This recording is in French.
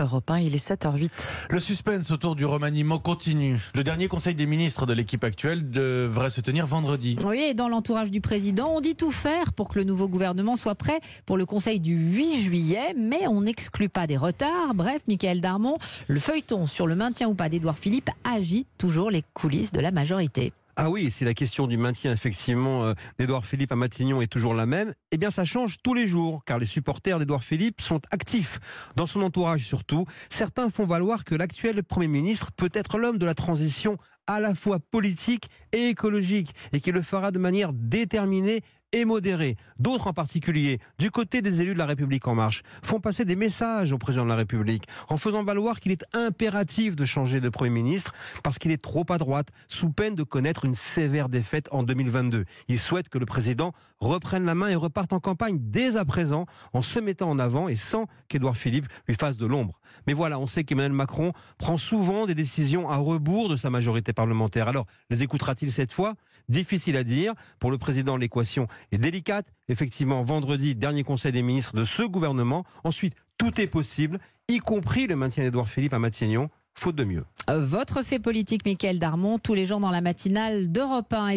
Europe 1, il est 7h08. Le suspense autour du remaniement continue. Le dernier conseil des ministres de l'équipe actuelle devrait se tenir vendredi. Oui, et dans l'entourage du président, on dit tout faire pour que le nouveau gouvernement soit prêt pour le conseil du 8 juillet, mais on n'exclut pas des retards. Bref, Michael Darmon, le feuilleton sur le maintien ou pas d'Édouard Philippe agite toujours les coulisses de la majorité. Ah oui, si la question du maintien effectivement euh, d'Edouard Philippe à Matignon est toujours la même, eh bien ça change tous les jours, car les supporters d'Edouard Philippe sont actifs. Dans son entourage surtout, certains font valoir que l'actuel Premier ministre peut être l'homme de la transition à la fois politique et écologique, et qu'il le fera de manière déterminée et modérée. D'autres en particulier, du côté des élus de la République en marche, font passer des messages au président de la République en faisant valoir qu'il est impératif de changer de Premier ministre parce qu'il est trop à droite, sous peine de connaître une sévère défaite en 2022. Ils souhaitent que le président reprenne la main et reparte en campagne dès à présent en se mettant en avant et sans qu'Édouard Philippe lui fasse de l'ombre. Mais voilà, on sait qu'Emmanuel Macron prend souvent des décisions à rebours de sa majorité Alors, les écoutera-t-il cette fois? Difficile à dire. Pour le président, l'équation est délicate. Effectivement, vendredi, dernier conseil des ministres de ce gouvernement. Ensuite, tout est possible, y compris le maintien d'Edouard Philippe à Matignon, faute de mieux. Votre fait politique, Michael Darmon, tous les jours dans la matinale d'Europe 1.